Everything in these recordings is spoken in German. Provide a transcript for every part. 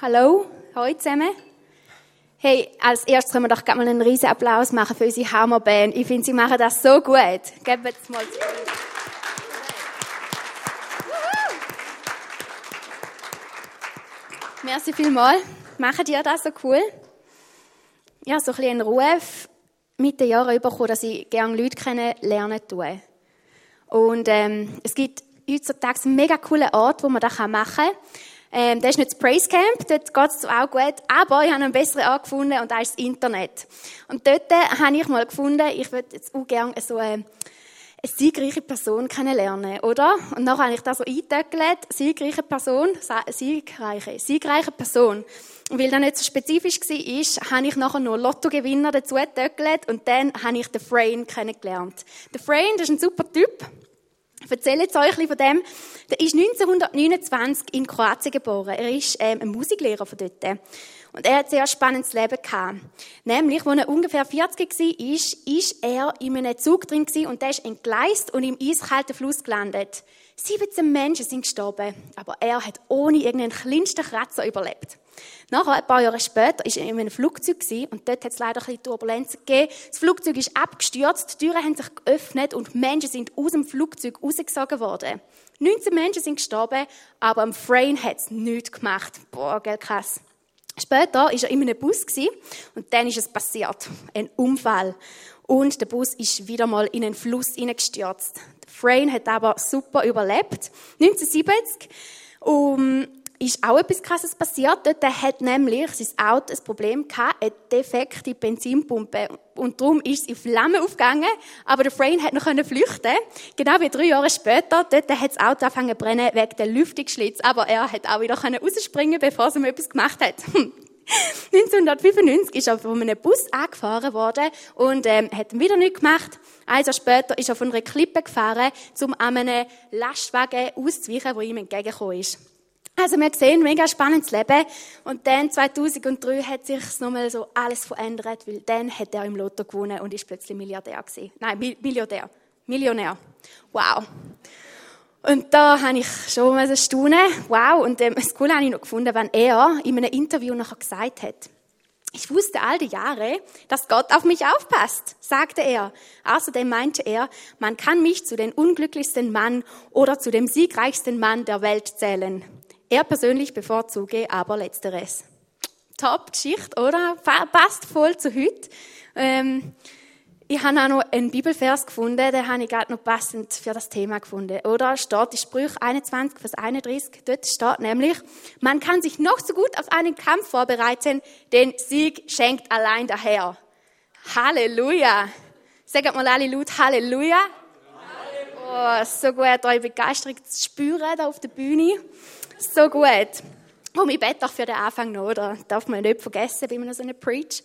Hallo, hallo zusammen. Hey, als erstes können wir doch gerne mal einen riesen Applaus machen für unsere Hammerband. Ich finde, sie machen das so gut. Geben wir jetzt mal zu. Merci vielmals. Machen die das so cool? Ja, so ein bisschen einen Ruf mit den Jahren bekommen, dass ich gerne Leute kennenlernen tue. Und ähm, es gibt heutzutage einen mega coolen Ort, wo man das machen kann. Ähm, das ist nicht das Praise Camp, dort geht es auch gut, aber ich habe einen besseren angefunden und das ist das Internet. Und dort habe ich mal gefunden, ich würde jetzt auch gerne so eine, eine siegreiche Person kennenlernen, oder? Und dann habe ich da so eingetöckelt, siegreiche Person, siegreiche, siegreiche Person. Und weil das nicht so spezifisch war, habe ich nachher nur Lottogewinner dazu getöckelt und dann habe ich den Frame kennengelernt. Der Frame, das ist ein super Typ. Ich erzähle jetzt euch ein von dem. Der ist 1929 in Kroatien geboren. Er ist ähm, ein Musiklehrer von dort. Und er hat ein sehr spannendes Leben gehabt. Nämlich, als er ungefähr 40 war, ist, ist er in einem Zug drin und der ist entgleist und im eiskalten Fluss gelandet. 17 Menschen sind gestorben, aber er hat ohne irgendeinen kleinsten Kratzer überlebt. Nachher, ein paar Jahre später, war er in einem Flugzeug und dort hat es leider ein bisschen Turbulenzen gegeben. Das Flugzeug ist abgestürzt, die Türen haben sich geöffnet und Menschen sind aus dem Flugzeug rausgesogen worden. 19 Menschen sind gestorben, aber am Frame hat es nichts gemacht. Boah, gell, krass. Später war er in einem Bus und dann ist es passiert. Ein Unfall. Und der Bus ist wieder mal in einen Fluss hineingestürzt. Frame hat aber super überlebt. 1970 um, ist auch etwas Krasses passiert. Dort hat nämlich sein Auto ein Problem gehabt, eine defekte Benzinpumpe. Und darum ist es in Flammen aufgegangen. Aber der Frame hat noch flüchten Genau wie drei Jahre später. Dort hat das Auto angefangen zu brennen wegen der Lüftungsschlitz. Aber er hat auch wieder rausspringen bevor er mir etwas gemacht hat. 1995 ist er von einem Bus angefahren worden und ähm, hat wieder nichts gemacht. Ein Jahr später ist er von einer Klippe gefahren, um an einem Lastwagen auszuweichen, der ihm entgegengekommen ist. Also wir sehen, mega spannendes Leben. Und dann 2003 hat sich nochmal so alles verändert, weil dann hat er im Lotto gewonnen und ist plötzlich Milliardär gewesen. Nein, Milliardär. Millionär. Wow. Und da habe ich schon mal staunen. Wow. Und ähm, das Coole habe ich noch gefunden, wenn er in einem Interview nachher gesagt hat, ich wusste all die Jahre, dass Gott auf mich aufpasst, sagte er. Außerdem meinte er, man kann mich zu den unglücklichsten Mann oder zu dem siegreichsten Mann der Welt zählen. Er persönlich bevorzuge aber Letzteres. Top Geschichte, oder? Passt voll zu heute. Ähm, ich habe auch noch einen Bibelvers gefunden, den habe ich gerade noch passend für das Thema gefunden. Oder steht in Sprüch 21, Vers 31, dort steht nämlich, man kann sich noch so gut auf einen Kampf vorbereiten, den Sieg schenkt allein der Herr. Halleluja. Sagt mal alle laut Halleluja. Halleluja. Oh, so gut, eure Begeisterung zu spüren da auf der Bühne. So gut. Und ich bete auch für den Anfang noch, oder? Darf man nicht vergessen, wenn man so eine Preach.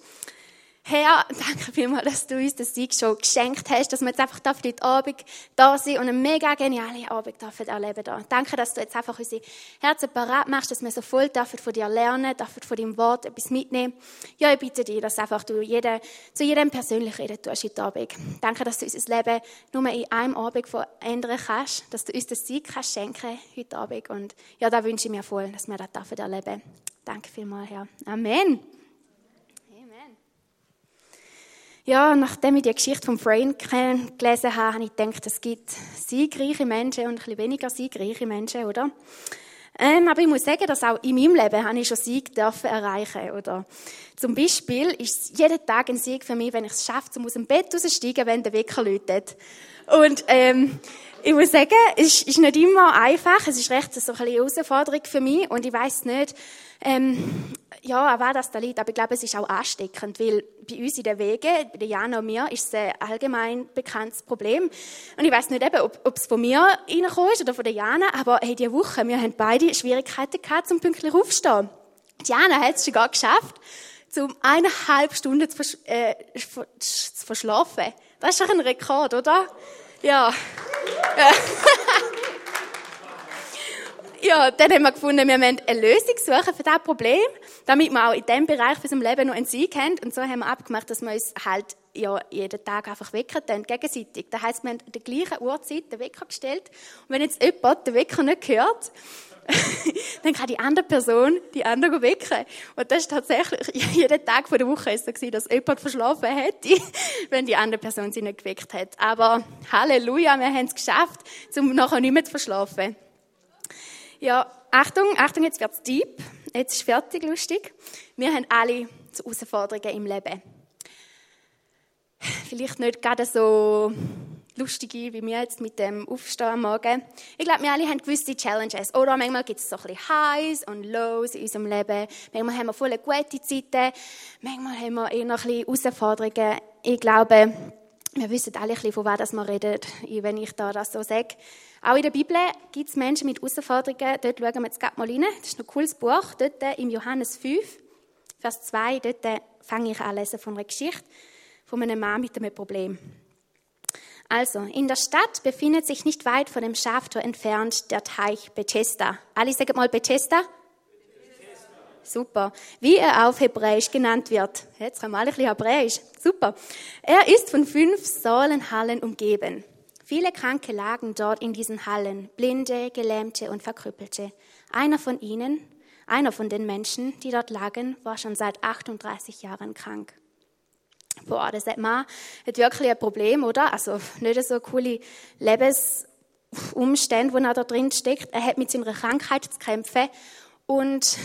Herr, danke vielmals, dass du uns das Sieg schon geschenkt hast, dass wir jetzt einfach für heute Abend da sind und eine mega geniale Abend dürfen erleben da. Danke, dass du jetzt einfach unsere Herzen parat machst, dass wir so voll dürfen von dir lernen, dürfen von deinem Wort etwas mitnehmen. Ja, ich bitte dich, dass einfach du jeden, zu jedem persönlich reden tust heute Abend. Danke, dass du unser Leben nur in einem Abend verändern kannst, dass du uns das Sieg kannst schenken heute Abend. Und ja, da wünsche ich mir voll, dass wir das dürfen erleben. Danke vielmals, Herr. Amen. Ja, nachdem ich die Geschichte vom Frame gelesen habe, habe ich gedacht, es gibt siegreiche Menschen und ein bisschen weniger siegreiche Menschen, oder? Ähm, aber ich muss sagen, dass auch in meinem Leben habe ich schon Sieg dürfen erreichen, oder? Zum Beispiel ist es jeden Tag ein Sieg für mich, wenn ich es schaffe, um aus dem Bett rauszusteigen, wenn der Wecker läutet. Und, ähm, ich muss sagen, es ist nicht immer einfach. Es ist recht so eine Herausforderung für mich. Und ich weiß nicht, ähm, ja, an was das da liegt. Aber ich glaube, es ist auch ansteckend, weil bei uns in den Wegen, bei Jana und mir, ist es ein allgemein bekanntes Problem. Und ich weiß nicht eben, ob, ob es von mir reingekommen ist oder von der Jana, aber hey, diese Woche, wir haben beide Schwierigkeiten gehabt, zum pünktlich aufzustehen. Jana hat es sogar geschafft, um eineinhalb Stunden zu, vers äh, zu verschlafen. Das ist doch ein Rekord, oder? Ja. ja, dann haben wir gefunden, wir müssen eine Lösung suchen für dieses Problem, damit wir auch in diesem Bereich für unserem Leben noch einen Sieg haben. Und so haben wir abgemacht, dass wir uns halt ja, jeden Tag einfach wecken dann gegenseitig. Das heisst, wir haben an der gleichen Uhrzeit den Wecker gestellt. Und wenn jetzt jemand den Wecker nicht hört, dann kann die andere Person die andere wecken. Und das ist tatsächlich jeden Tag von der Woche so gewesen, dass jemand verschlafen hätte, wenn die andere Person sie nicht geweckt hat. Aber Halleluja, wir haben es geschafft, um nachher nicht mehr zu verschlafen. Ja, Achtung, Achtung, jetzt wird's deep. Jetzt ist fertig, lustig. Wir haben alle Herausforderungen im Leben. Vielleicht nicht gerade so lustige, wie wir jetzt mit dem Aufstehen am Morgen. Ich glaube, wir alle haben gewisse Challenges. Oder manchmal gibt es so ein bisschen Highs und Lows in unserem Leben. Manchmal haben wir voll gute Zeiten. Manchmal haben wir eher noch ein bisschen Herausforderungen. Ich glaube, wir wissen alle ein bisschen, von was wir reden, wenn ich da das so sage. Auch in der Bibel gibt es Menschen mit Herausforderungen. Dort schauen wir jetzt gerade mal rein. Das ist ein cooles Buch. Dort im Johannes 5, Vers 2, dort fange ich an lesen von einer Geschichte von einem Mann mit einem Problem. Also, in der Stadt befindet sich nicht weit von dem Schaftor entfernt der Teich Bethesda. Alle sagen mal Bethesda. Bethesda. Super. Wie er auf Hebräisch genannt wird. Jetzt haben wir alle ein bisschen Hebräisch. Super. Er ist von fünf Säulenhallen umgeben. Viele Kranke lagen dort in diesen Hallen. Blinde, Gelähmte und Verkrüppelte. Einer von ihnen, einer von den Menschen, die dort lagen, war schon seit 38 Jahren krank. Boah, das hat man hat wirklich ein Problem, oder? Also nicht so coole Lebensumstände, wo er da drin steckt. Er hat mit seiner Krankheit zu kämpfen und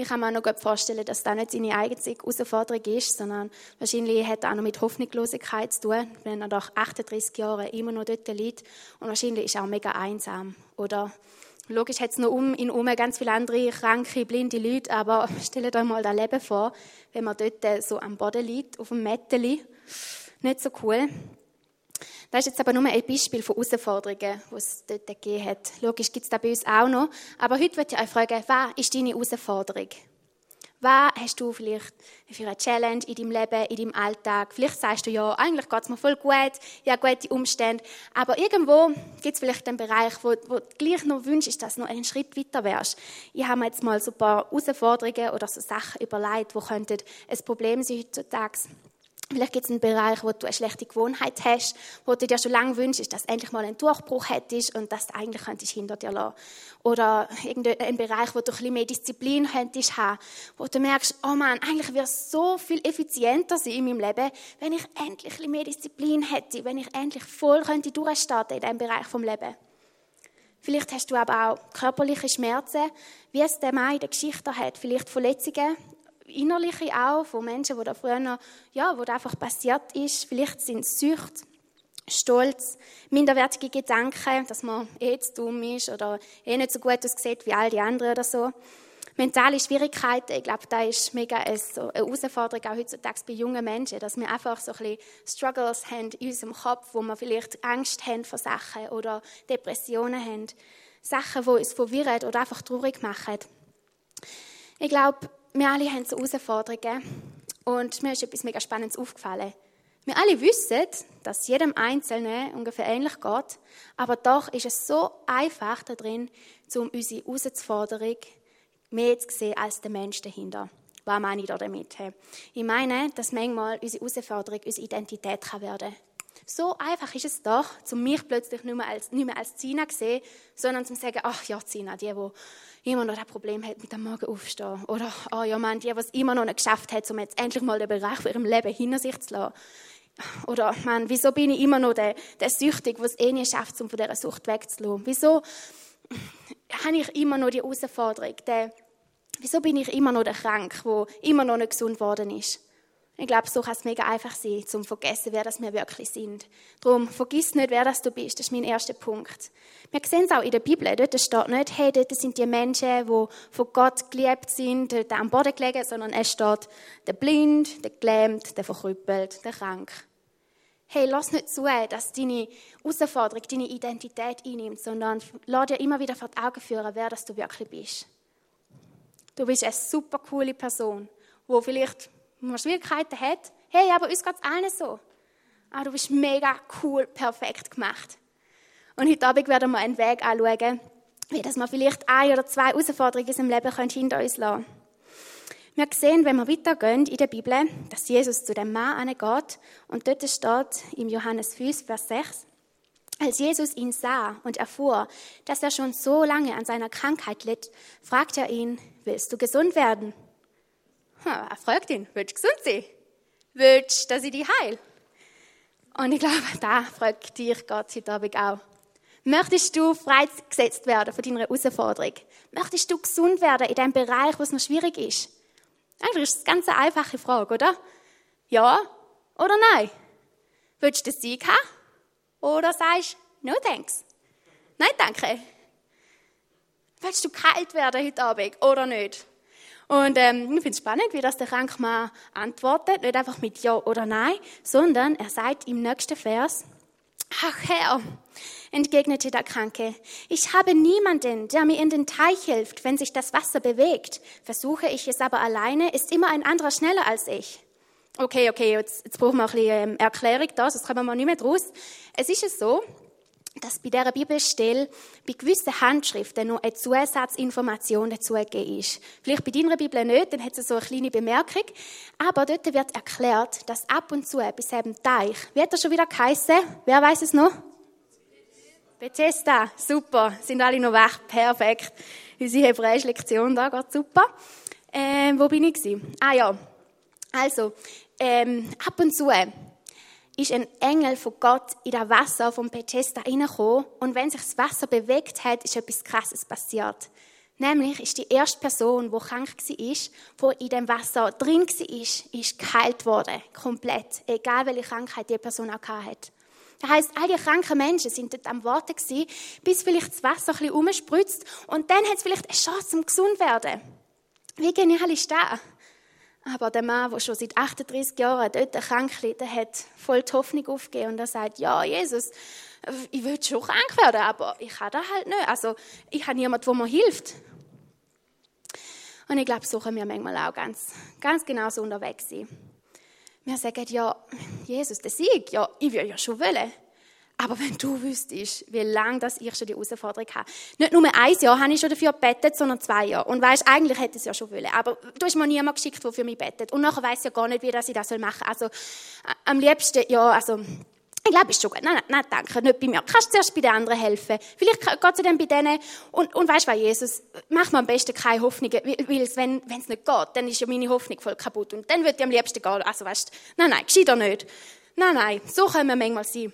ich kann mir auch noch gut vorstellen, dass das nicht seine eigene Herausforderung ist, sondern wahrscheinlich hat er auch noch mit Hoffnungslosigkeit zu tun, wenn er nach 38 Jahren immer noch dort liegt. Und wahrscheinlich ist er auch mega einsam. Oder Logisch hat es noch um ihn herum ganz viele andere kranke, blinde Leute, aber stellt euch mal das Leben vor, wenn man dort so am Boden liegt, auf dem Mätteli. Nicht so cool. Das ist jetzt aber nur ein Beispiel von Herausforderungen, die es dort gegeben hat. Logisch gibt es das bei uns auch noch. Aber heute möchte ich euch fragen, was ist deine Herausforderung? Was hast du vielleicht für eine Challenge in deinem Leben, in deinem Alltag? Vielleicht sagst du, ja, eigentlich geht es mir voll gut, ja, gute Umstände. Aber irgendwo gibt es vielleicht einen Bereich, wo, wo du gleich noch wünschst, dass du noch einen Schritt weiter wärst. Ich habe mir jetzt mal so ein paar Herausforderungen oder so Sachen überlegt, die könnten ein Problem sein heutzutage. Vielleicht gibt es einen Bereich, wo du eine schlechte Gewohnheit hast, wo du dir schon lange wünschst, dass endlich mal einen Durchbruch hättest und dass du eigentlich könntest hinter dir lassen. Oder irgendein Bereich, wo du ein bisschen mehr Disziplin könntest haben, wo du merkst, oh Mann, eigentlich wäre es so viel effizienter sein in meinem Leben, wenn ich endlich ein bisschen mehr Disziplin hätte, wenn ich endlich voll könnte durchstarten in diesem Bereich vom Leben. Vielleicht hast du aber auch körperliche Schmerzen, wie es der Mann in der Geschichte hat. Vielleicht Verletzungen innerliche auch, von Menschen, wo da früher, ja, wo einfach passiert ist. Vielleicht sind es Sucht, Stolz, minderwertige Gedanken, dass man eh zu dumm ist oder eh nicht so gut aussieht wie all die anderen oder so. Mentale Schwierigkeiten, ich glaube, da ist mega eine Herausforderung auch heutzutage bei jungen Menschen, dass wir einfach so ein bisschen Struggles haben in unserem Kopf, wo wir vielleicht Angst haben vor Sachen oder Depressionen haben. Sachen, die uns verwirren oder einfach traurig machen. Ich glaube, wir alle haben so Herausforderungen und mir ist etwas mega Spannendes aufgefallen. Wir alle wissen, dass jedem Einzelnen ungefähr ähnlich geht, aber doch ist es so einfach da drin, um unsere Herausforderung mehr zu sehen als der Mensch dahinter. Was meine ich da damit? Ich meine, dass manchmal unsere Herausforderung unsere Identität kann werden so einfach ist es doch, um mich plötzlich nicht mehr als, nicht mehr als Zina zu sehen, sondern zu sagen, ach ja, Zina, die, die immer noch das Problem hat mit dem Morgen aufstehen. Oder, oh ja, Mann, die, die es immer noch nicht geschafft hat, um jetzt endlich mal den Bereich von ihrem Leben hinter sich zu lassen. Oder, Mann, wieso bin ich immer noch der, der Süchtige, der es eh nicht schafft, um von dieser Sucht wegzulassen? Wieso habe ich immer noch die Herausforderung? Der, wieso bin ich immer noch der Krank, der immer noch nicht gesund geworden ist? Ich glaube, so kann es mega einfach sein, zum vergessen, wer das wir wirklich sind. Darum, vergiss nicht, wer das du bist. Das ist mein erster Punkt. Wir sehen es auch in der Bibel. Dort steht nicht, hey, dort sind die Menschen, die von Gott geliebt sind, dort am Boden gelegen, sondern es steht, der blind, der gelähmt, der verkrüppelt, der krank. Hey, lass nicht zu, dass deine Herausforderung deine Identität einnimmt, sondern lass dir immer wieder vor die Augen führen, wer das du wirklich bist. Du bist eine super coole Person, wo vielleicht wenn man Schwierigkeiten hat, hey, aber uns geht es allen so. Ah, du bist mega cool, perfekt gemacht. Und heute Abend werden wir einen Weg anschauen, wie dass wir vielleicht ein oder zwei Herausforderungen unserem Leben hinter uns lassen können. Wir sehen, wenn wir weitergehen in der Bibel, dass Jesus zu dem Mann geht und dort steht im Johannes 5, Vers 6, als Jesus ihn sah und erfuhr, dass er schon so lange an seiner Krankheit litt, fragte er ihn, willst du gesund werden? Er fragt ihn, willst du gesund sein? Willst du, dass ich dich heil? Und ich glaube, da fragt dich Gott heute Abend auch. Möchtest du freigesetzt werden von deiner Herausforderung? Möchtest du gesund werden in dem Bereich, wo es noch schwierig ist? Eigentlich ist ganz eine einfache Frage, oder? Ja oder nein? Willst du den Sieg haben? Oder sagst du, no thanks? Nein, danke. Willst du kalt werden heute Abend oder nicht? Und ähm, ich finde es spannend, wie das der Krankmann antwortet. Nicht einfach mit Ja oder Nein, sondern er sagt im nächsten Vers, Ach Herr, entgegnete der Kranke, ich habe niemanden, der mir in den Teich hilft, wenn sich das Wasser bewegt. Versuche ich es aber alleine, ist immer ein anderer schneller als ich. Okay, okay, jetzt, jetzt brauchen wir ein bisschen ähm, Erklärung da, sonst kommen wir nicht mehr draus. Es ist es so, dass bei dieser Bibelstelle bei gewissen Handschriften noch eine Zusatzinformation dazugegeben ist. Vielleicht bei deiner Bibel nicht, dann hat es so eine kleine Bemerkung. Aber dort wird erklärt, dass ab und zu bei diesem Teich, wie hat er schon wieder geheißen? Wer weiß es noch? Bethesda, super, sind alle noch weg, perfekt. Unsere hebräische Lektion da geht super. Ähm, wo bin ich gewesen? Ah ja, also, ähm, ab und zu ist ein Engel von Gott in das Wasser vom Bethesda reingekommen und wenn sich das Wasser bewegt hat, ist etwas Krasses passiert. Nämlich ist die erste Person, die krank war, die in dem Wasser drin war, ist geheilt worden. Komplett. Egal, welche Krankheit die Person auch hatte. Das heisst, all die kranken Menschen sind dort am Warten gewesen, bis vielleicht das Wasser ein bisschen umspritzt und dann hat es vielleicht eine Chance, um gesund werden. Wie genial ist das? Aber der Mann, der schon seit 38 Jahren dort krank liegt, der hat voll die Hoffnung aufgegeben und er sagt, ja, Jesus, ich will schon krank werden, aber ich kann das halt nicht. Also, ich habe niemanden, der mir hilft. Und ich glaube, so können wir manchmal auch ganz, ganz genau so unterwegs sein. Wir sagen, ja, Jesus, der Sieg, ja, ich will ja schon wollen. Aber wenn du wüsstest, wie lange das ich schon die Herausforderung habe. Nicht nur ein Jahr habe ich schon dafür bettet, sondern zwei Jahre. Und weißt, eigentlich hätte ich es ja schon wollen. Aber du hast mir niemand geschickt, der für mich bettet. Und nachher weiß ich ja gar nicht, wie das ich das machen soll. Also, am liebsten, ja, also, ich glaube, ist schon gut. Nein, nein, nein, danke, nicht bei mir. Kannst du zuerst bei den anderen helfen? Vielleicht geht es dann bei denen. Und, und weißt du Jesus, mach mir am besten keine Hoffnungen, weil wenn es nicht geht, dann ist ja meine Hoffnung voll kaputt. Und dann würde ich am liebsten gehen. Also weißt du, nein, nein, gescheiter nicht. Nein, nein, so können wir manchmal sein.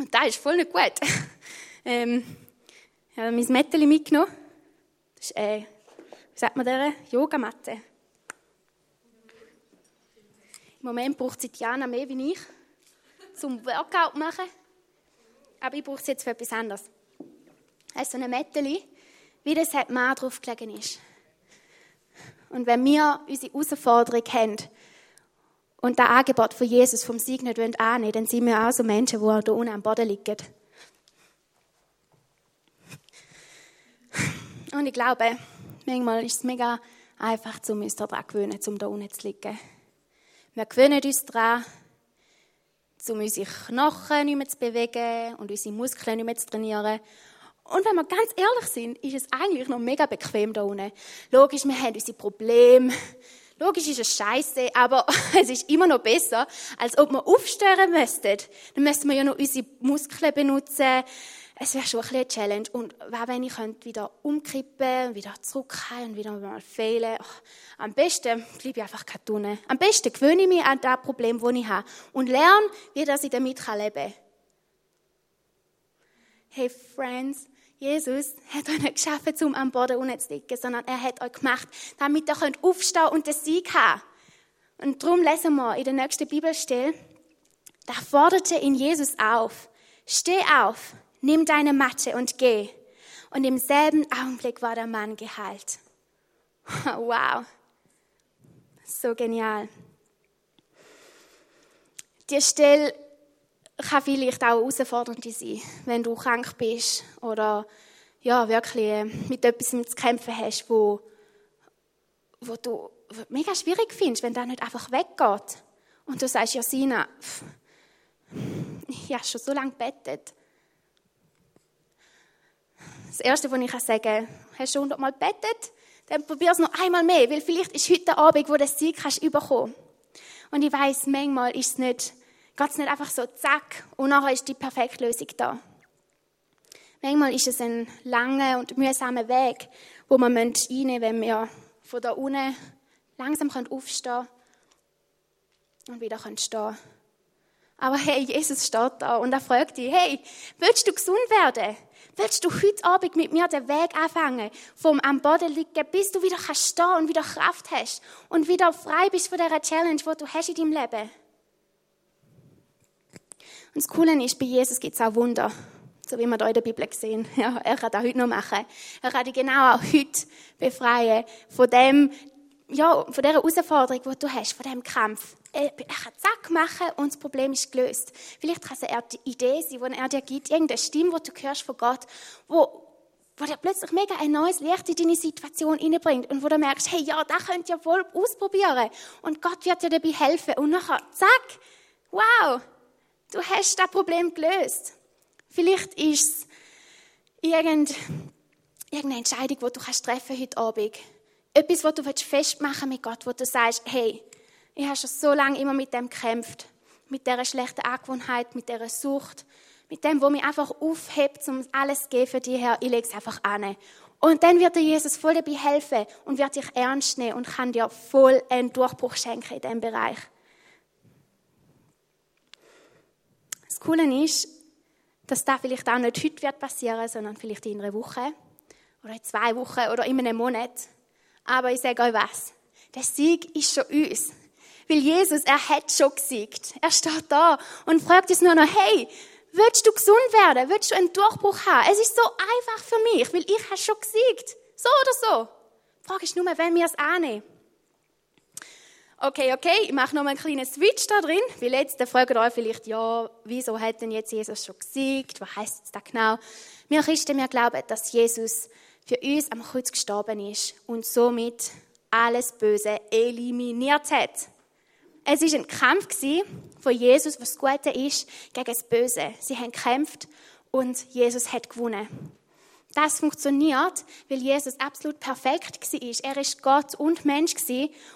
Und das ist voll nicht gut. ähm, ich habe mein Mätteli mitgenommen. Das ist, äh, wie sagt man der? Yogamatte. Im Moment braucht sie Diana mehr wie ich zum Workout machen. Aber ich brauche es jetzt für etwas anderes. Also ein Mätteli, wie das Mann drauf gelegen ist. Und wenn wir unsere Herausforderung haben und das Angebot von Jesus vom Sieg nicht annehmen dann sind wir auch so Menschen, die da unten am Boden liegen. Und ich glaube, manchmal ist es mega einfach, um uns daran zu gewöhnen, um da unten zu liegen. Wir gewöhnen uns daran, um unsere Knochen nicht mehr zu bewegen und unsere Muskeln nicht mehr zu trainieren. Und wenn wir ganz ehrlich sind, ist es eigentlich noch mega bequem da unten. Logisch, wir haben unsere Probleme. Logisch ist es scheiße, aber es ist immer noch besser, als ob wir aufstören müssten. Dann müssten wir ja noch unsere Muskeln benutzen. Es wäre schon ein eine Challenge. Und was, wenn ich wieder umkippen, wieder zurückkommen und wieder mal fehlen? Ach, am besten bleibe ich einfach keine Tunne. Am besten gewöhne ich mich an das Problem, das ich habe. Und lerne, wie dass ich damit leben kann. Hey, Friends, Jesus hat euch nicht geschaffen, um am Boden unten zu liegen, sondern er hat euch gemacht, damit ihr könnt aufstehen und den Sieg haben. Und darum lesen wir in der nächsten Bibelstelle, da forderte ihn Jesus auf. Steh auf, nimm deine Matte und geh. Und im selben Augenblick war der Mann geheilt. Wow. So genial. Die Stelle kann vielleicht auch herausfordernd sein, wenn du krank bist oder ja, wirklich äh, mit etwas zu kämpfen hast, wo, wo du mega schwierig findest, wenn das nicht einfach weggeht. Und du sagst, ja, Sina, ich habe schon so lange bettet das Erste, was ich sagen kann, hast du hundertmal bettet? Dann probier es noch einmal mehr, weil vielleicht ist heute Abend, wo du das Sieg kannst bekommen. Und ich weiß, manchmal ist es nicht, geht es nicht einfach so zack und nachher ist die perfekte Lösung da. Manchmal ist es ein langer und mühsamer Weg, wo man reinnehmen wenn wir von da unten langsam aufstehen und wieder stehen können. Aber hey, Jesus steht da und er fragt dich, hey, willst du gesund werden? Willst du heute Abend mit mir den Weg anfangen, vom am Boden liegen, bis du wieder kannst und wieder Kraft hast und wieder frei bist von dieser Challenge, die du hast in deinem Leben? Und das Coole ist, bei Jesus gibt es auch Wunder. So wie wir da in der Bibel sehen. Ja, er kann das heute noch machen. Er kann dich genau auch heute befreien von dem, ja, von dieser Herausforderung, die du hast, von diesem Kampf. Er, kann zack machen und das Problem ist gelöst. Vielleicht kann es eine Idee sein, die er dir gibt, irgendeine Stimme, die du hörst von Gott, wo, wo dir plötzlich mega ein neues Licht in deine Situation hineinbringt und wo du merkst, hey, ja, da könnt ihr wohl ausprobieren und Gott wird dir dabei helfen und nachher, zack, wow, du hast das Problem gelöst. Vielleicht ist es irgendeine Entscheidung, die du kannst treffen heute Abend. Etwas, was du festmachen mit Gott, wo du sagst, hey, ich habe schon so lange immer mit dem gekämpft. Mit dieser schlechten Angewohnheit, mit dieser Sucht, mit dem, wo mich einfach aufhebt, um alles zu geben für dich her. Ich lege es einfach an. Und dann wird dir Jesus voll dabei helfen und wird dich ernst nehmen und kann dir voll einen Durchbruch schenken in diesem Bereich. Das Coole ist, dass das vielleicht auch nicht heute wird passieren, sondern vielleicht in einer Woche oder in zwei Wochen oder in einem Monat. Aber ich sage euch was, der Sieg ist schon uns. Weil Jesus, er hat schon gesiegt. Er steht da und fragt uns nur noch, hey, willst du gesund werden? Willst du einen Durchbruch haben? Es ist so einfach für mich, weil ich habe schon gesiegt. So oder so. Die Frage ist nur, wenn wir es annehmen. Okay, okay, ich mache noch mal einen kleinen Switch da drin, weil jetzt fragt euch vielleicht, ja, wieso hat denn jetzt Jesus schon gesiegt? Was heißt das genau? Wir Christen, wir glauben, dass Jesus für uns am Kreuz gestorben ist und somit alles Böse eliminiert hat. Es ist ein Kampf von Jesus, was Gute ist, gegen das Böse. Sie haben gekämpft und Jesus hat gewonnen. Das funktioniert, weil Jesus absolut perfekt war. Er ist Gott und Mensch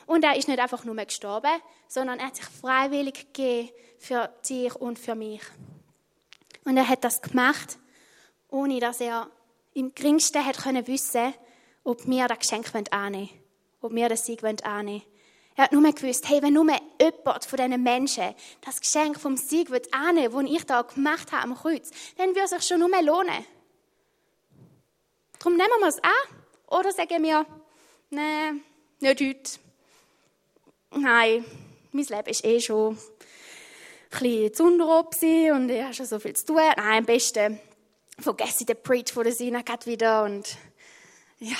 und er ist nicht einfach nur gestorben, sondern er hat sich freiwillig gegeben für dich und für mich. Und er hat das gemacht, ohne dass er im geringsten hat können wissen, ob wir das Geschenk annehmen ob wir den Sieg annehmen. Er hat nur gewusst, hey, wenn nur jemand von diesen Menschen das Geschenk vom Sieg annehmen will, das ich da gemacht habe am Kreuz, dann würde es sich schon nur lohnen. Darum nehmen wir es an. Oder sagen wir, nein, nicht heute. Nein, mein Leben ist eh schon ein bisschen zu und ich habe schon so viel zu tun. Nein, am besten vergesse ich den Preach von der Sina wieder und ja,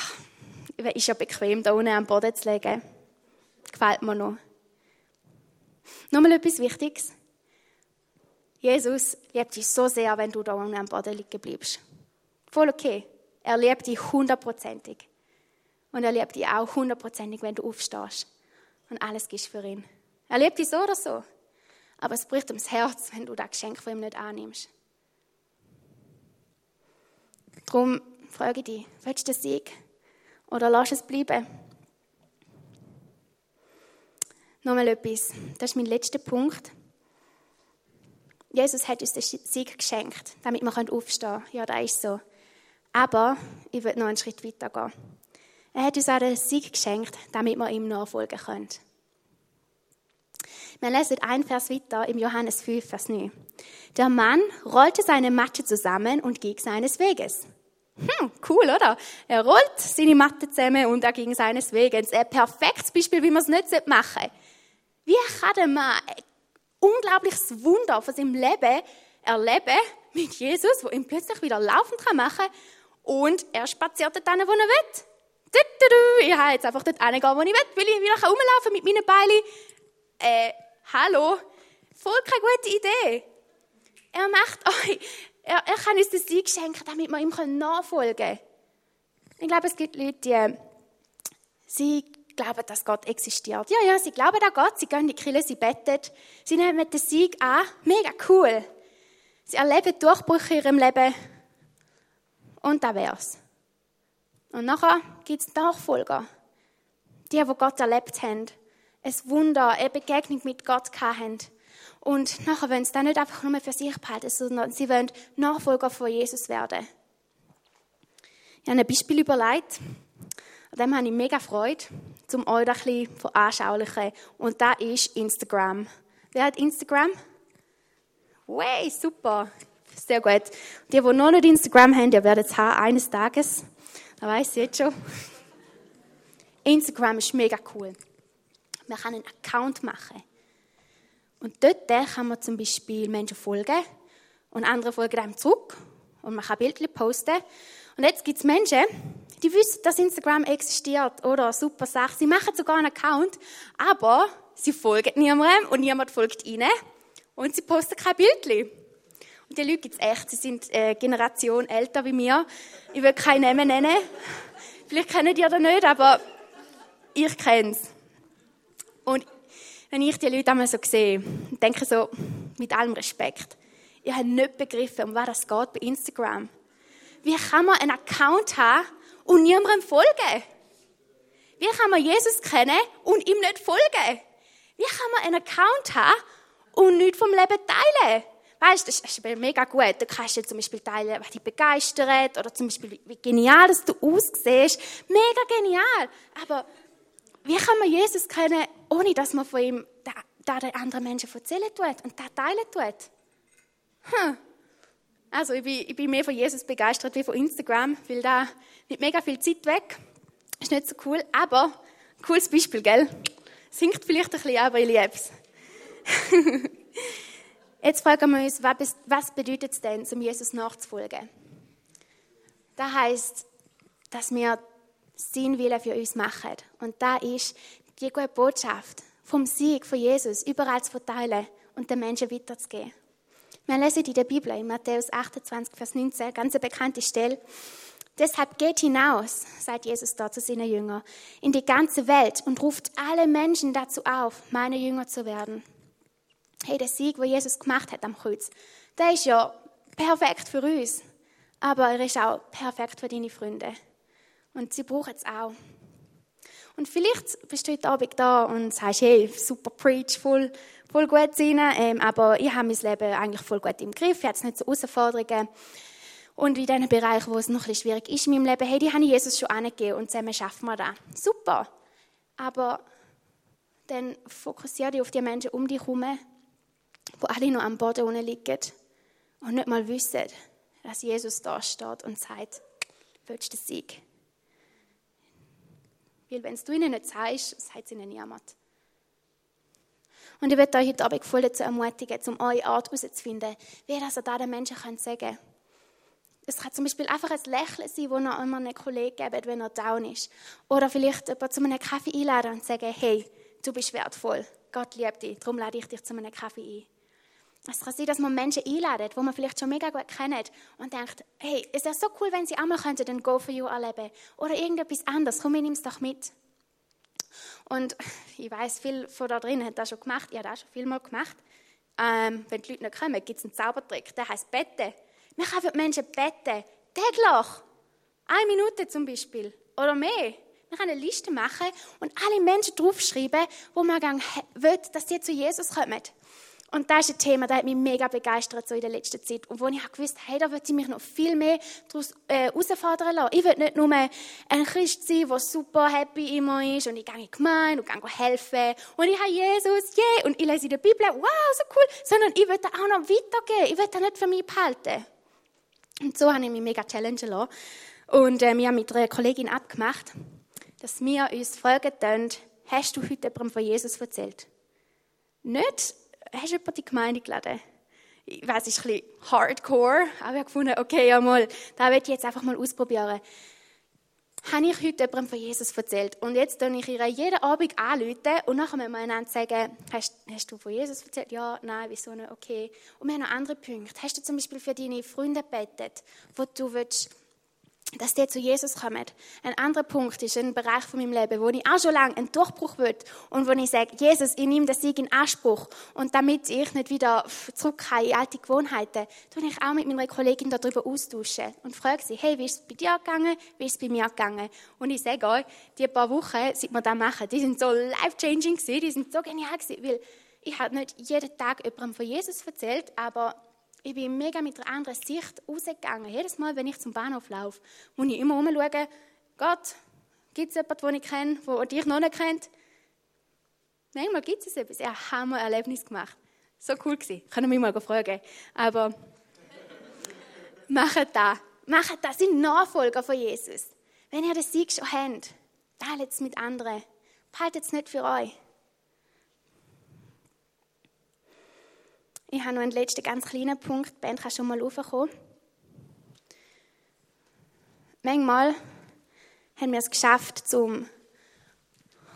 ist ja bequem, da unten am Boden zu legen. Gefällt mir noch. Nochmal etwas Wichtiges. Jesus liebt dich so sehr, wenn du da unten am Boden liegen bleibst. Voll okay. Er liebt dich hundertprozentig. Und er liebt dich auch hundertprozentig, wenn du aufstehst und alles gibst für ihn. Er liebt dich so oder so. Aber es bricht ums Herz, wenn du das Geschenk von ihm nicht annimmst. Darum frage ich dich, willst du den Sieg? Oder lass es bleiben? Nochmal etwas. Das ist mein letzter Punkt. Jesus hat uns den Sieg geschenkt, damit wir aufstehen können. Ja, das ist so. Aber ich will noch einen Schritt weiter gehen. Er hat uns auch den Sieg geschenkt, damit wir ihm nachfolgen können. Wir lesen ein Vers weiter im Johannes 5, Vers 9. Der Mann rollte seine Matte zusammen und ging seines Weges. Hm, cool, oder? Er rollt seine Matte zusammen und er ging seines Weges. Ein perfektes Beispiel, wie man es nicht machen sollte. Wie kann Mann ein unglaubliches Wunder von seinem Leben erleben mit Jesus, wo ihn plötzlich wieder laufend machen kann und er spaziert dort hin, wo er will. Ich habe jetzt einfach dort hingehen, wo ich will, weil ich wieder rumlaufen mit meinen Beinen. Äh, hallo? Voll keine gute Idee. Er macht euch, er, er kann uns das Sieg schenken, damit wir ihm nachfolgen können. Ich glaube, es gibt Leute, die, sie glauben, dass Gott existiert. Ja, ja, sie glauben an Gott, sie gehen in die Kirche, sie beten, sie nehmen den Sieg an. Mega cool. Sie erleben Durchbrüche in ihrem Leben Und da wär's. Und nachher gibt es Nachfolger. Die, die Gott erlebt haben. Ein Wunder, eine Begegnung mit Gott haben. Und nachher wollen sie dann nicht einfach nur für sich behalten, sondern sie wollen Nachfolger von Jesus werden. Ich habe ein Beispiel überlegt. An dem habe ich mega Freude, um euch ein bisschen veranschaulichen. Und das ist Instagram. Wer hat Instagram? Way, super. Sehr gut. Die, die noch nicht Instagram haben, die werden es haben eines Tages. Das weiß ich jetzt schon. Instagram ist mega cool. Man kann einen Account machen. Und dort kann man zum Beispiel Menschen folgen und andere folgen einem zurück und man kann Bilder posten. Und jetzt gibt es Menschen, die wissen, dass Instagram existiert oder super Sache. Sie machen sogar einen Account, aber sie folgen niemandem und niemand folgt ihnen und sie posten kein Bildchen. Und die Leute gibt es echt. Sie sind äh, Generation älter wie mir. Ich will keinen Namen nennen. Vielleicht kennen die das nicht, aber ich kenne es. Und wenn ich die Leute einmal so sehe, denke so, mit allem Respekt, ich habe nicht begriffen, um was es geht bei Instagram. Wie kann man einen Account haben und niemandem folgen? Wie kann man Jesus kennen und ihm nicht folgen? Wie kann man einen Account haben und nichts vom Leben teilen? Weißt, das ist mega gut. Da kannst du zum Beispiel teilen, was dich begeistert oder zum Beispiel, wie genial dass du aussiehst. Mega genial. Aber wie kann man Jesus kennen, ohne dass man von ihm da den anderen Menschen erzählen tut und da teilen tut? Hm. Also ich bin, ich bin mehr von Jesus begeistert wie von Instagram, weil da nicht mega viel Zeit weg. Ist nicht so cool, aber cooles Beispiel, gell? Singt vielleicht ein bisschen, aber ich liebe es. Jetzt fragen wir uns, was bedeutet es denn, um Jesus nachzufolgen? Das heißt, dass wir seinen Willen für uns machen. Und da ist die gute Botschaft vom Sieg von Jesus überall zu verteilen und den Menschen weiterzugeben. Wir lesen in der Bibel, in Matthäus 28, Vers 19, ganz eine bekannte Stelle. Deshalb geht hinaus, sagt Jesus da zu seinen Jüngern, in die ganze Welt und ruft alle Menschen dazu auf, meine Jünger zu werden. Hey, der Sieg, wo Jesus gemacht hat am Kreuz, der ist ja perfekt für uns. Aber er ist auch perfekt für deine Freunde. Und sie brauchen es auch. Und vielleicht bist du heute Abend da und sagst, hey, super Preach, voll, voll gut sein, ähm, aber ich habe mein Leben eigentlich voll gut im Griff, ich habe nicht so Herausforderungen. Und in diesen Bereichen, wo es noch ein bisschen schwierig ist in meinem Leben, hey, die habe ich Jesus schon angegeben und zusammen schaffen wir das. Super. Aber dann fokussiere dich auf die Menschen um dich herum, wo alle noch am Boden unten liegen und nicht mal wissen, dass Jesus da steht und sagt, willst du den Sieg? Weil wenn du ihnen nicht sagst, sagt es ihnen niemand. Und ich werde euch heute Abend voll dazu ermutigen, um eure Art herauszufinden, wie das an den Menschen sagen können. Es kann zum Beispiel einfach ein Lächeln sein, das ihr einem Kollegen gebt, wenn er down ist. Oder vielleicht jemanden zu einem Kaffee einladen und sagen, hey, du bist wertvoll. Gott liebt dich, darum lade ich dich zu einem Kaffee ein. Es kann sein, dass man Menschen einladet, die man vielleicht schon mega gut kennt und denkt, hey, es wäre so cool, wenn sie einmal könnten den Go for You erleben oder irgendetwas anderes. Komm, ich nehme es doch mit. Und ich weiß, viel von da drin hat das schon gemacht. Ich habe das schon viel mal gemacht. Ähm, wenn die Leute nicht kommen, gibt es einen Zaubertrick. Der heißt Betten. Man kann für die Menschen beten. Täglich. Eine Minute zum Beispiel. Oder mehr. Man kann eine Liste machen und alle Menschen draufschreiben, wo man will, dass sie zu Jesus kommen. Und das ist ein Thema, das hat mich mega begeistert so in der letzten Zeit. Und wo ich gewusst hey, da würde ich mich noch viel mehr daraus äh, herausfordern lassen. Ich will nicht nur ein Christ sein, der super happy immer ist und ich gehe in die Gemeinde und gehe helfen und ich habe Jesus, yeah, und ich lese in der Bibel, wow, so cool, sondern ich will auch noch weitergehen. Ich will das nicht für mich behalten. Und so habe ich mich mega challengen lassen. Und äh, wir haben mit einer Kollegin abgemacht, dass wir uns fragen hast du heute jemandem von Jesus erzählt? Nicht, hast du jemanden die Gemeinde geladen? Ich weiß, es ist ein bisschen hardcore, aber ich habe gefunden, okay, ja mal, da werde ich jetzt einfach mal ausprobieren. Habe ich heute jemandem von Jesus erzählt? Und jetzt tue ich ihr jeden Abend anrufen und nachher müssen wir einander sagen, hast, hast du von Jesus erzählt? Ja, nein, wieso nicht? Okay. Und wir haben noch andere Punkte. Hast du zum Beispiel für deine Freunde gebetet, wo du willst, dass die zu Jesus kommen. Ein anderer Punkt ist ein Bereich von meinem Leben, wo ich auch schon lange einen Durchbruch will und wo ich sage, Jesus, ich nehme den Sieg in Anspruch. Und damit ich nicht wieder zurückkomme in alte Gewohnheiten, tue ich auch mit meiner Kollegin darüber austauschen und frage sie, hey, wie ist es bei dir gegangen, wie ist es bei mir gegangen? Und ich sage euch, die paar Wochen, seit wir das machen, die sind so life-changing gewesen, die sind so genial gewesen, weil ich habe nicht jeden Tag jemandem von Jesus erzählt, aber ich bin mega mit einer anderen Sicht rausgegangen. Jedes Mal, wenn ich zum Bahnhof laufe, muss ich immer umschauen, Gott, gibt es jemanden, den ich kenne, der dich noch nicht kennt? Manchmal gibt es etwas. Haben wir ein Erlebnis gemacht. So cool gewesen. Können mich mal fragen. Aber macht das. Macht das. Sind Nachfolger von Jesus. Wenn ihr den Sieg schon habt, teilt es mit anderen. Behaltet es nicht für euch. Ich habe noch einen letzten ganz kleinen Punkt. Die Band kann schon mal raufkommen. Manchmal haben wir es geschafft, zum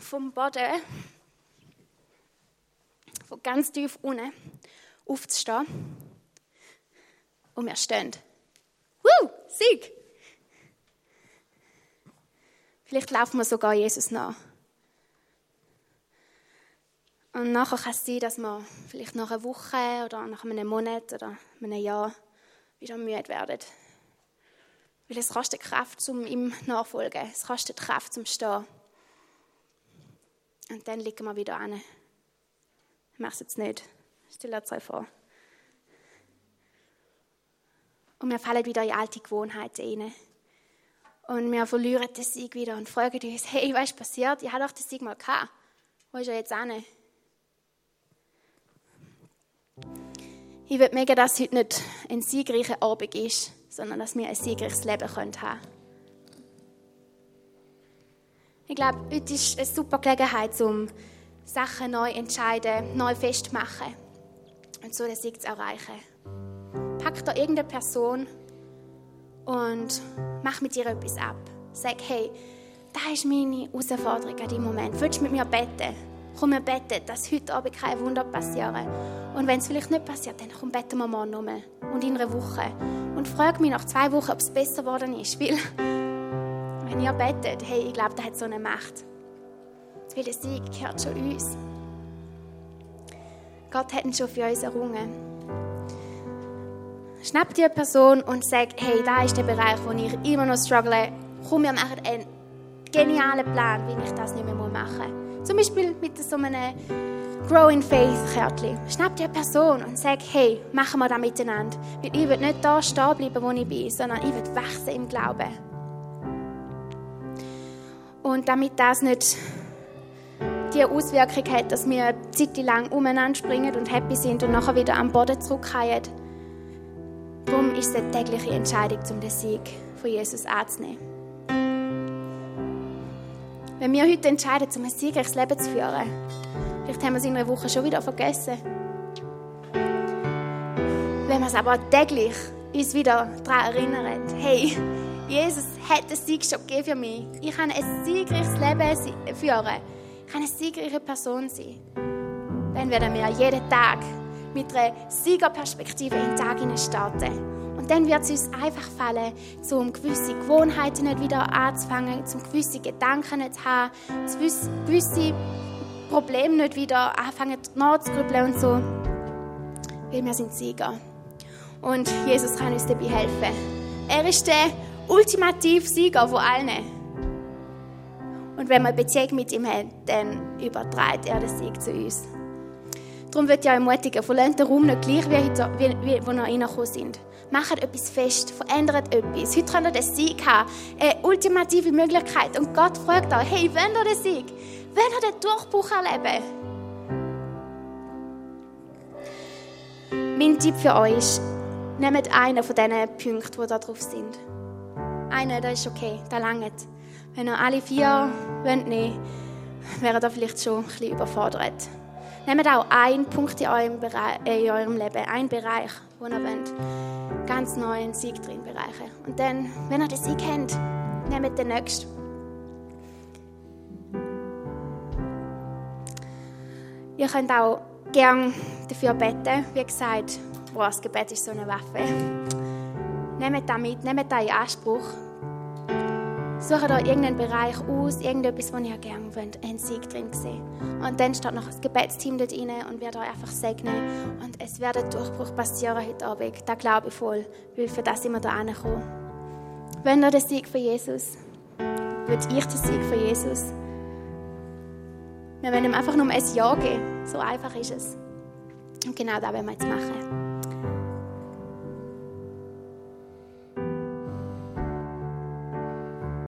vom Boden, von ganz tief unten, aufzustehen. Und wir stehen. Woo, Sieg! Vielleicht laufen wir sogar Jesus nach. Und nachher kann es sein, dass wir vielleicht nach einer Woche oder nach einem Monat oder einem Jahr wieder müde werden. Weil es kostet Kraft zum ihm nachfolgen. Es kostet Kraft zum Stehen. Und dann liegen wir wieder an. Ich mache es jetzt nicht. Stell dir zwei vor. Und wir fallen wieder in alte Gewohnheiten rein. Und wir verlieren den Sieg wieder und fragen uns, hey, was ist passiert? Ich habe doch den Sieg mal gehabt. Wo ist er jetzt an? Ich würde mega, dass heute nicht ein siegreicher Abend ist, sondern dass wir ein siegreiches Leben haben können. Ich glaube, heute ist eine super Gelegenheit, um Sachen neu zu entscheiden, neu festzumachen und so den Sieg zu erreichen. Pack da irgendeine Person und mach mit ihr etwas ab. Sag, hey, das ist meine Herausforderung an diesem Moment. Willst du mit mir beten? Komm, wir beten, dass heute Abend kein Wunder passieren. Und wenn es vielleicht nicht passiert, dann komm, beten wir morgen nochmal. Und in einer Woche. Und frag mich nach zwei Wochen, ob es besser geworden ist. Weil, wenn ihr betet, hey, ich glaube, das hat so eine Macht. Weil der Sieg gehört schon uns. Gott hat ihn schon für uns errungen. Schnapp dir eine Person und sag, hey, da ist der Bereich, wo ich immer noch struggle. Komm, wir machen einen genialen Plan, wie ich das nicht mehr machen muss. Zum Beispiel mit so einem Grow in Faith Kärtchen. Schnapp dir eine Person und sag, hey, machen wir das miteinander. Weil ich will nicht da stehen bleiben, wo ich bin, sondern ich will wachsen im Glauben. Und damit das nicht die Auswirkung hat, dass wir eine lang umeinander springen und happy sind und nachher wieder am Boden zurückkehren. Darum ist es eine tägliche Entscheidung, um den Sieg von Jesus anzunehmen. Wenn wir heute entscheiden, um ein siegreiches Leben zu führen, vielleicht haben wir es in einer Woche schon wieder vergessen. Wenn wir es aber täglich uns wieder daran erinnern, hey, Jesus hat den Sieg schon gegeben für mich. Ich kann ein siegreiches Leben führen. Ich kann eine siegreiche Person sein. Dann werden wir jeden Tag mit einer Siegerperspektive in den Tag starten dann wird es uns einfach fallen, um gewisse Gewohnheiten nicht wieder anzufangen, um gewisse Gedanken nicht zu haben, gewisse Probleme nicht wieder anfangen nachzugrübeln und so. Weil wir sind Sieger. Und Jesus kann uns dabei helfen. Er ist der ultimative Sieger von allen. Und wenn wir eine Beziehung mit ihm haben, dann übertreibt er den Sieg zu uns. Darum wird euch ermutigen, verlasst den Raum nicht gleich, wie, wie, wie wo wir reingekommen sind. Macht etwas fest, verändert etwas. Heute könnt ihr den Sieg haben, eine ultimative Möglichkeit. Und Gott fragt euch, hey, wenn ihr den Sieg? Wenn ihr den Durchbruch erleben? Mein Tipp für euch ist, nehmt einen von diesen Punkten, die da drauf sind. Einen, das ist okay, das langt. Wenn ihr alle vier wollt nehmen, wäre ihr vielleicht schon ein bisschen überfordert. Nehmt auch einen Punkt in eurem, Bereich, in eurem Leben, einen Bereich, wo wollt, ganz neuen Sieg drin bereichen. Und dann, wenn ihr den Sieg habt, nehmt den nächsten. Ihr könnt auch gern dafür beten. Wie gesagt, boah, das Gebet ist so eine Waffe. Nehmt das mit, nehmt das in Anspruch. Sucht euch irgendeinen Bereich aus, irgendetwas, wo ihr gerne wollt, einen Sieg drin sehen. Und dann steht noch das Gebetsteam dort rein und wird euch einfach segnen. Und es wird ein Durchbruch passieren heute Abend. Da glaube ich voll, weil für das sind wir da angekommen. Wenn ihr den Sieg von Jesus, will ich den Sieg von Jesus. Wir wollen ihm einfach nur ein Ja geben. So einfach ist es. Und genau das wollen wir jetzt machen.